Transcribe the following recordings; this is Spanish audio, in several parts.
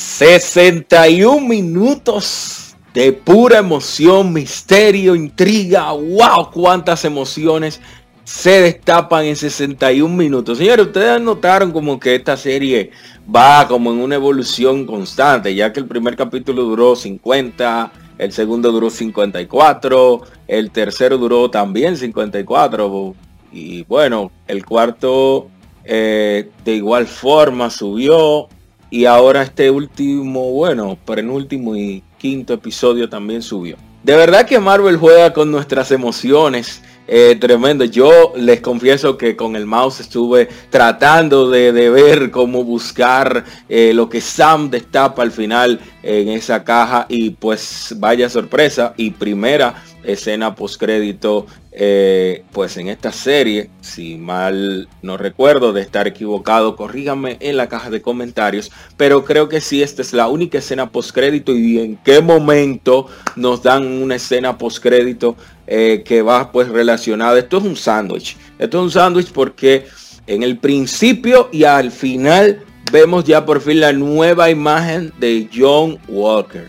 61 minutos de pura emoción, misterio, intriga. ¡Wow! Cuántas emociones se destapan en 61 minutos. Señores, ustedes notaron como que esta serie va como en una evolución constante, ya que el primer capítulo duró 50, el segundo duró 54, el tercero duró también 54 y bueno, el cuarto eh, de igual forma subió y ahora este último, bueno, penúltimo y quinto episodio también subió. De verdad que Marvel juega con nuestras emociones. Eh, tremendo. Yo les confieso que con el mouse estuve tratando de, ver cómo buscar eh, lo que Sam destapa al final en esa caja y pues vaya sorpresa y primera escena postcrédito eh, pues en esta serie, si mal no recuerdo de estar equivocado, corríganme en la caja de comentarios, pero creo que sí, esta es la única escena postcrédito y en qué momento nos dan una escena postcrédito eh, que va pues relacionada. Esto es un sándwich, esto es un sándwich porque en el principio y al final vemos ya por fin la nueva imagen de John Walker.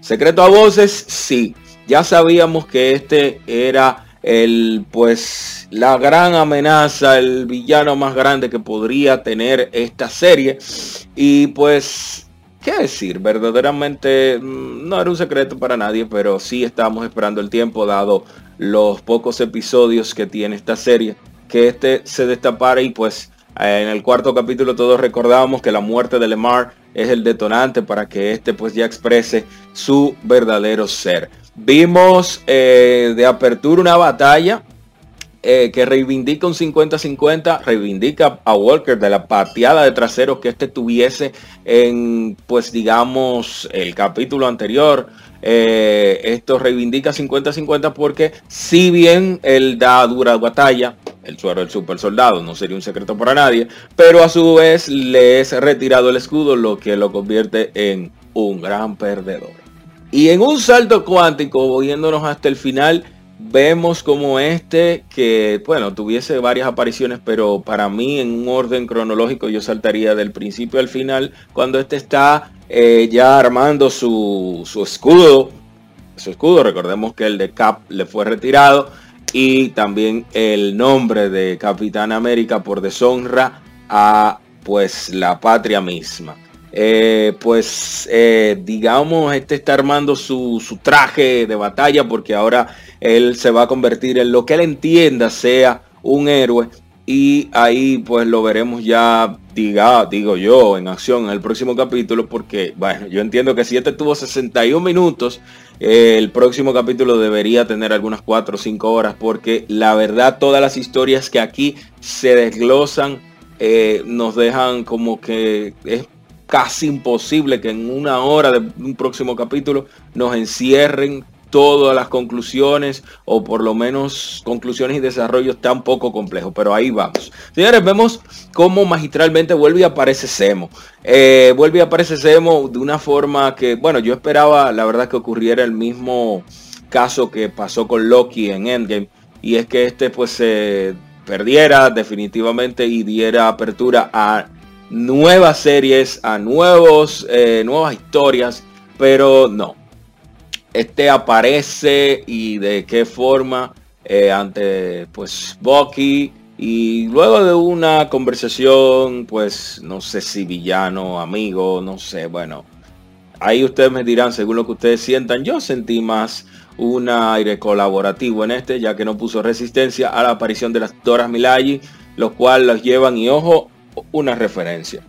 Secreto a voces, sí. Ya sabíamos que este era el pues la gran amenaza, el villano más grande que podría tener esta serie. Y pues, ¿qué decir? Verdaderamente mm, no era un secreto para nadie, pero sí estamos esperando el tiempo dado los pocos episodios que tiene esta serie, que este se destapara y pues en el cuarto capítulo todos recordamos que la muerte de Lemar es el detonante para que este pues ya exprese su verdadero ser. Vimos eh, de apertura una batalla eh, que reivindica un 50-50, reivindica a Walker de la pateada de traseros que este tuviese en, pues digamos, el capítulo anterior. Eh, esto reivindica 50-50 porque si bien él da dura batalla, el suero del super soldado, no sería un secreto para nadie, pero a su vez le es retirado el escudo, lo que lo convierte en un gran perdedor. Y en un salto cuántico, viéndonos hasta el final, vemos como este, que bueno, tuviese varias apariciones, pero para mí en un orden cronológico yo saltaría del principio al final, cuando este está eh, ya armando su, su escudo. Su escudo, recordemos que el de Cap le fue retirado y también el nombre de Capitán América por deshonra a pues la patria misma. Eh, pues eh, digamos, este está armando su, traje de batalla porque ahora él se va a convertir en lo que él entienda sea un héroe. Y ahí pues lo veremos ya, diga, digo yo, en acción en el próximo capítulo porque, bueno, yo entiendo que si este tuvo 61 minutos, eh, el próximo capítulo debería tener algunas 4 o 5 horas porque la verdad todas las historias que aquí se desglosan nos dejan como que es casi imposible que en una hora de un próximo capítulo nos encierren todas las conclusiones o por lo menos conclusiones y desarrollos tan poco complejos. Pero ahí vamos. Señores, vemos cómo magistralmente vuelve y aparece Semo. Eh, vuelve y aparece Semo de una forma que, bueno, yo esperaba la verdad que ocurriera el mismo caso que pasó con Loki en Endgame. Y es que este pues se perdiera definitivamente y diera apertura a nuevas series, a nuevos, eh, nuevas historias, pero no. Este aparece y de qué forma eh, ante pues Bucky y luego de una conversación pues no sé si villano, amigo, no sé, bueno. Ahí ustedes me dirán según lo que ustedes sientan. Yo sentí más un aire colaborativo en este, ya que no puso resistencia a la aparición de las Doras Milagi, los cuales los llevan y ojo, una referencia.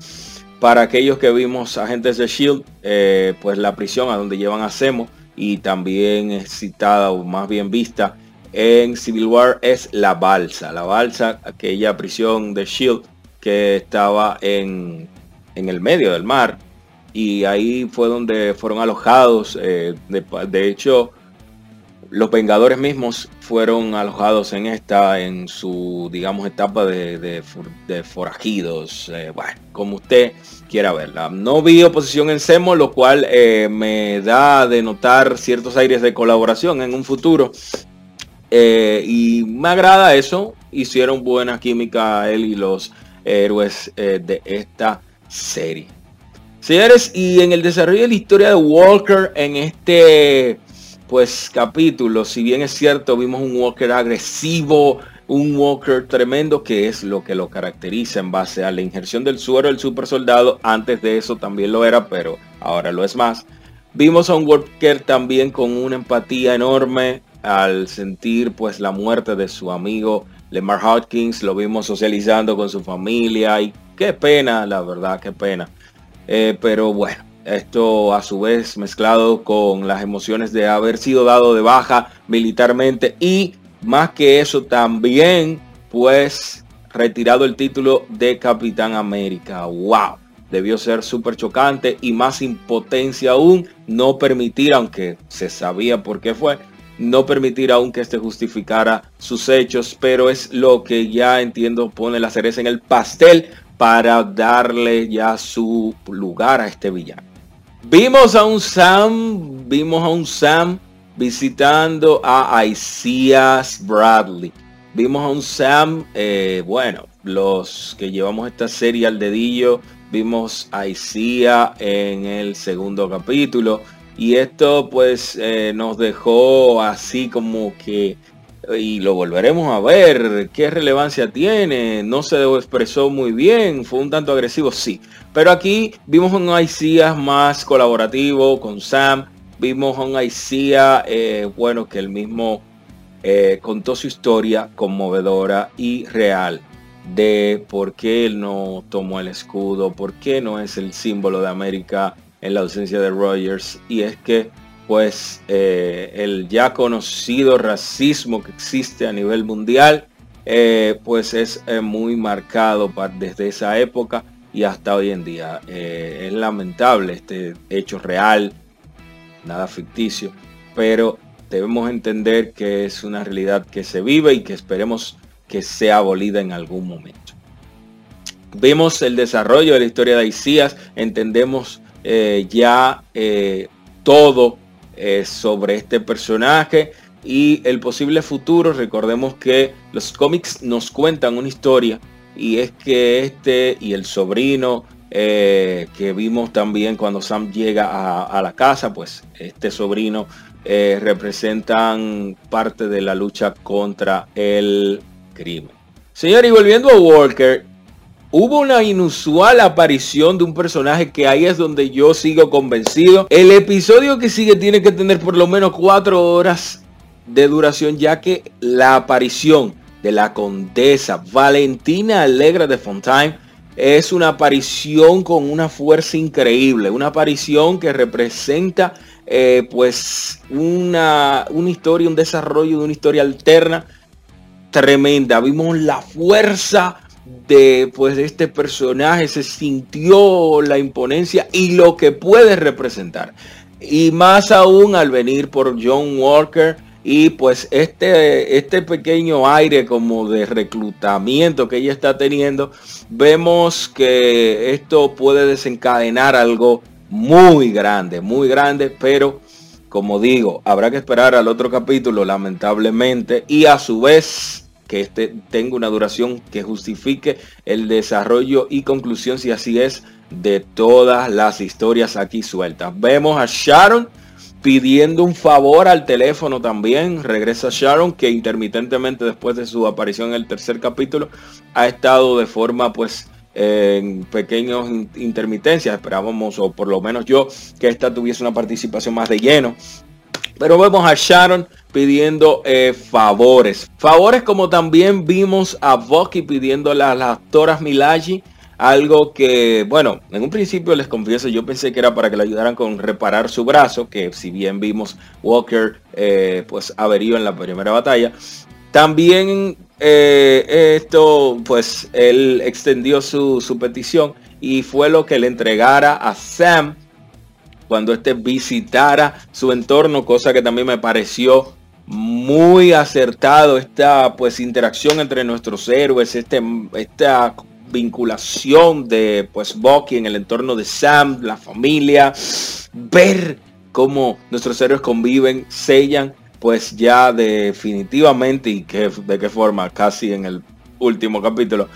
Para aquellos que vimos agentes de Shield, eh, pues la prisión a donde llevan a Semo y también citada o más bien vista en Civil War es la balsa. La balsa, aquella prisión de Shield que estaba en, en el medio del mar. Y ahí fue donde fueron alojados. Eh, de hecho, los Vengadores mismos fueron alojados en esta, en su, digamos, etapa de, forajidos. Eh, bueno, como usted quiera verla. No vi oposición en Semo, lo cual eh, me da de notar ciertos aires de colaboración en un futuro. Eh, y me agrada eso. Hicieron buena química él y los héroes de esta serie. Señores, y en el desarrollo de la historia de Walker en este pues capítulo, si bien es cierto, vimos un Walker agresivo, un Walker tremendo, que es lo que lo caracteriza en base a la injerción del suero del super soldado. Antes de eso también lo era, pero ahora lo es más. Vimos a un Walker también con una empatía enorme al sentir pues la muerte de su amigo Lemar Hopkins. Lo vimos socializando con su familia y qué pena, la verdad, qué pena. Eh, pero bueno, esto a su vez mezclado con las emociones de haber sido dado de baja militarmente y más que eso también pues retirado el título de Capitán América. ¡Wow! Debió ser súper chocante y más impotencia aún no permitir, aunque se sabía por qué fue, no permitir aún que este justificara sus hechos, pero es lo que ya entiendo pone la cereza en el pastel para darle ya su lugar a este villano. Vimos a un Sam, vimos a un Sam visitando a Isaias Bradley. Vimos a un Sam, eh, bueno, los que llevamos esta serie al dedillo, vimos a en el segundo capítulo. Y esto pues eh, nos dejó así como que y lo volveremos a ver. ¿Qué relevancia tiene? No se expresó muy bien. Fue un tanto agresivo, sí. Pero aquí vimos un ICIA más colaborativo con Sam. Vimos un ICIA, eh, bueno, que el mismo eh, contó su historia conmovedora y real de por qué él no tomó el escudo, por qué no es el símbolo de América en la ausencia de Rogers. Y es que pues eh, el ya conocido racismo que existe a nivel mundial, eh, pues es eh, muy marcado desde esa época y hasta hoy en día. es lamentable este hecho real, nada ficticio, pero debemos entender que es una realidad que se vive y que esperemos que sea abolida en algún momento. Vemos el desarrollo de la historia de Isías, entendemos ya todo eh, sobre este personaje y el posible futuro. Recordemos que los cómics nos cuentan una historia y es que este y el sobrino eh, que vimos también cuando Sam llega a, la casa, pues este sobrino eh, representan parte de la lucha contra el crimen. Señor, y volviendo a Walker, Hubo una inusual aparición de un personaje que ahí es donde yo sigo convencido. El episodio que sigue tiene que tener por lo menos cuatro horas de duración ya que la aparición de la condesa Valentina Alegra de Fontaine es una aparición con una fuerza increíble, una aparición que representa eh, pues una, una historia, un desarrollo de una historia alterna tremenda. Vimos la fuerza de pues este personaje se sintió la imponencia y lo que puede representar. Y más aún al venir por John Walker y pues este este pequeño aire como de reclutamiento que ella está teniendo vemos que esto puede desencadenar algo muy grande muy grande pero como digo habrá que esperar al otro capítulo lamentablemente y a su vez que este tenga una duración que justifique el desarrollo y conclusión, si así es, de todas las historias aquí sueltas. Vemos a Sharon pidiendo un favor al teléfono también. Regresa Sharon, que intermitentemente después de su aparición en el tercer capítulo, ha estado de forma pues en pequeños intermitencias. Esperábamos, o por lo menos yo, que esta tuviese una participación más de lleno. Pero vemos a Sharon pidiendo eh, favores. Favores como también vimos a Bucky pidiendo a las actoras Milaji. Algo que, bueno, en un principio les confieso, yo pensé que era para que le ayudaran con reparar su brazo, que si bien vimos Walker eh, pues averió en la primera batalla. También eh, esto, pues él extendió su, su petición y fue lo que le entregara a Sam cuando este visitara su entorno, cosa que también me pareció muy acertado esta pues interacción entre nuestros héroes, este, esta vinculación de pues Bucky en el entorno de Sam, la familia, ver cómo nuestros héroes conviven, sellan pues ya definitivamente y que, de qué forma, casi en el último capítulo,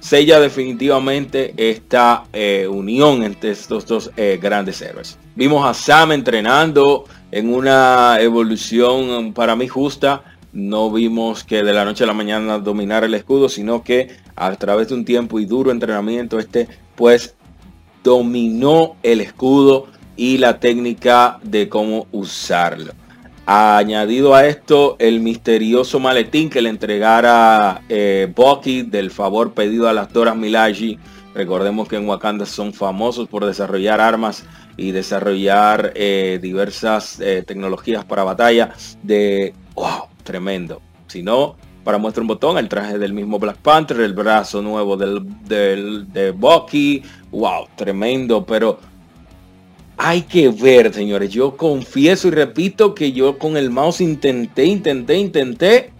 sella definitivamente esta eh, unión entre estos dos eh, grandes héroes. Vimos a Sam entrenando en una evolución para mí justa. No vimos que de la noche a la mañana dominara el escudo, sino que a través de un tiempo y duro entrenamiento, este pues dominó el escudo y la técnica de cómo usarlo. Añadido a esto, el misterioso maletín que le entregara eh, Bucky del favor pedido a las Doras Milaje. Recordemos que en Wakanda son famosos por desarrollar armas y desarrollar eh, diversas eh, tecnologías para batalla de wow, tremendo. Si no, para muestra un botón, el traje del mismo Black Panther, el brazo nuevo del, del de Bucky, wow, tremendo, pero hay que ver, señores. Yo confieso y repito que yo con el mouse intenté, intenté, intenté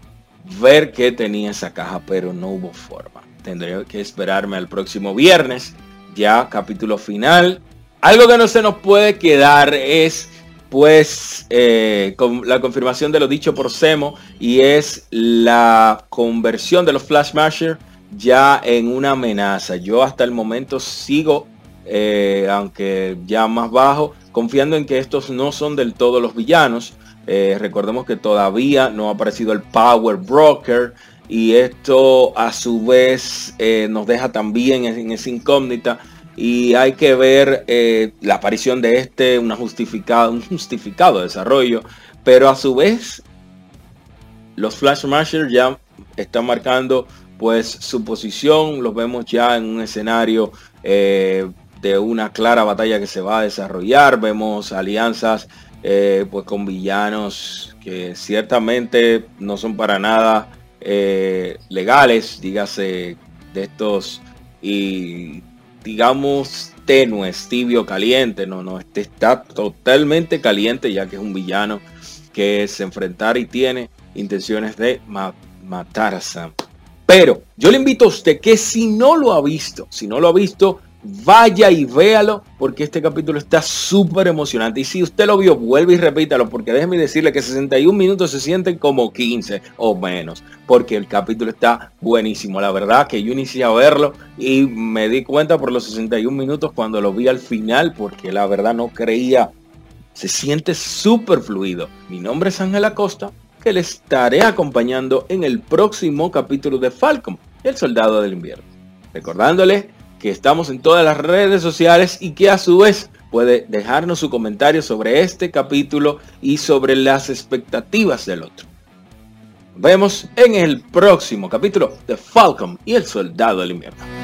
ver qué tenía esa caja, pero no hubo forma. Tendré que esperarme al próximo viernes, ya capítulo final. Algo que no se nos puede quedar es pues eh, con la confirmación de lo dicho por Semo y es la conversión de los Flash Masher ya en una amenaza. Yo hasta el momento sigo eh, aunque ya más bajo, confiando en que estos no son del todo los villanos. Eh, recordemos que todavía no ha aparecido el Power Broker y esto a su vez nos deja también en, esa incógnita y hay que ver la aparición de este, una justificado, un justificado desarrollo, pero a su vez los Flash ya están marcando pues su posición, los vemos ya en un escenario de una clara batalla que se va a desarrollar. Vemos alianzas eh, pues con villanos que ciertamente no son para nada eh, legales, dígase de estos y digamos tenues, tibio, caliente. No, no, este está totalmente caliente ya que es un villano que se enfrentar y tiene intenciones de matar a Sam. Pero yo le invito a usted que si no lo ha visto, si no lo ha visto, Vaya y véalo porque este capítulo está súper emocionante. Y si usted lo vio, vuelve y repítalo porque déjeme decirle que 61 minutos se sienten como 15 o menos. Porque el capítulo está buenísimo. La verdad que yo inicié a verlo y me di cuenta por los 61 minutos cuando lo vi al final porque la verdad no creía. Se siente súper fluido. Mi nombre es Ángel Acosta que le estaré acompañando en el próximo capítulo de Falcon, el soldado del invierno. Recordándole que estamos en todas las redes sociales y que a su vez puede dejarnos su comentario sobre este capítulo y sobre las expectativas del otro. Nos vemos en el próximo capítulo de Falcon y el Soldado del Invierno.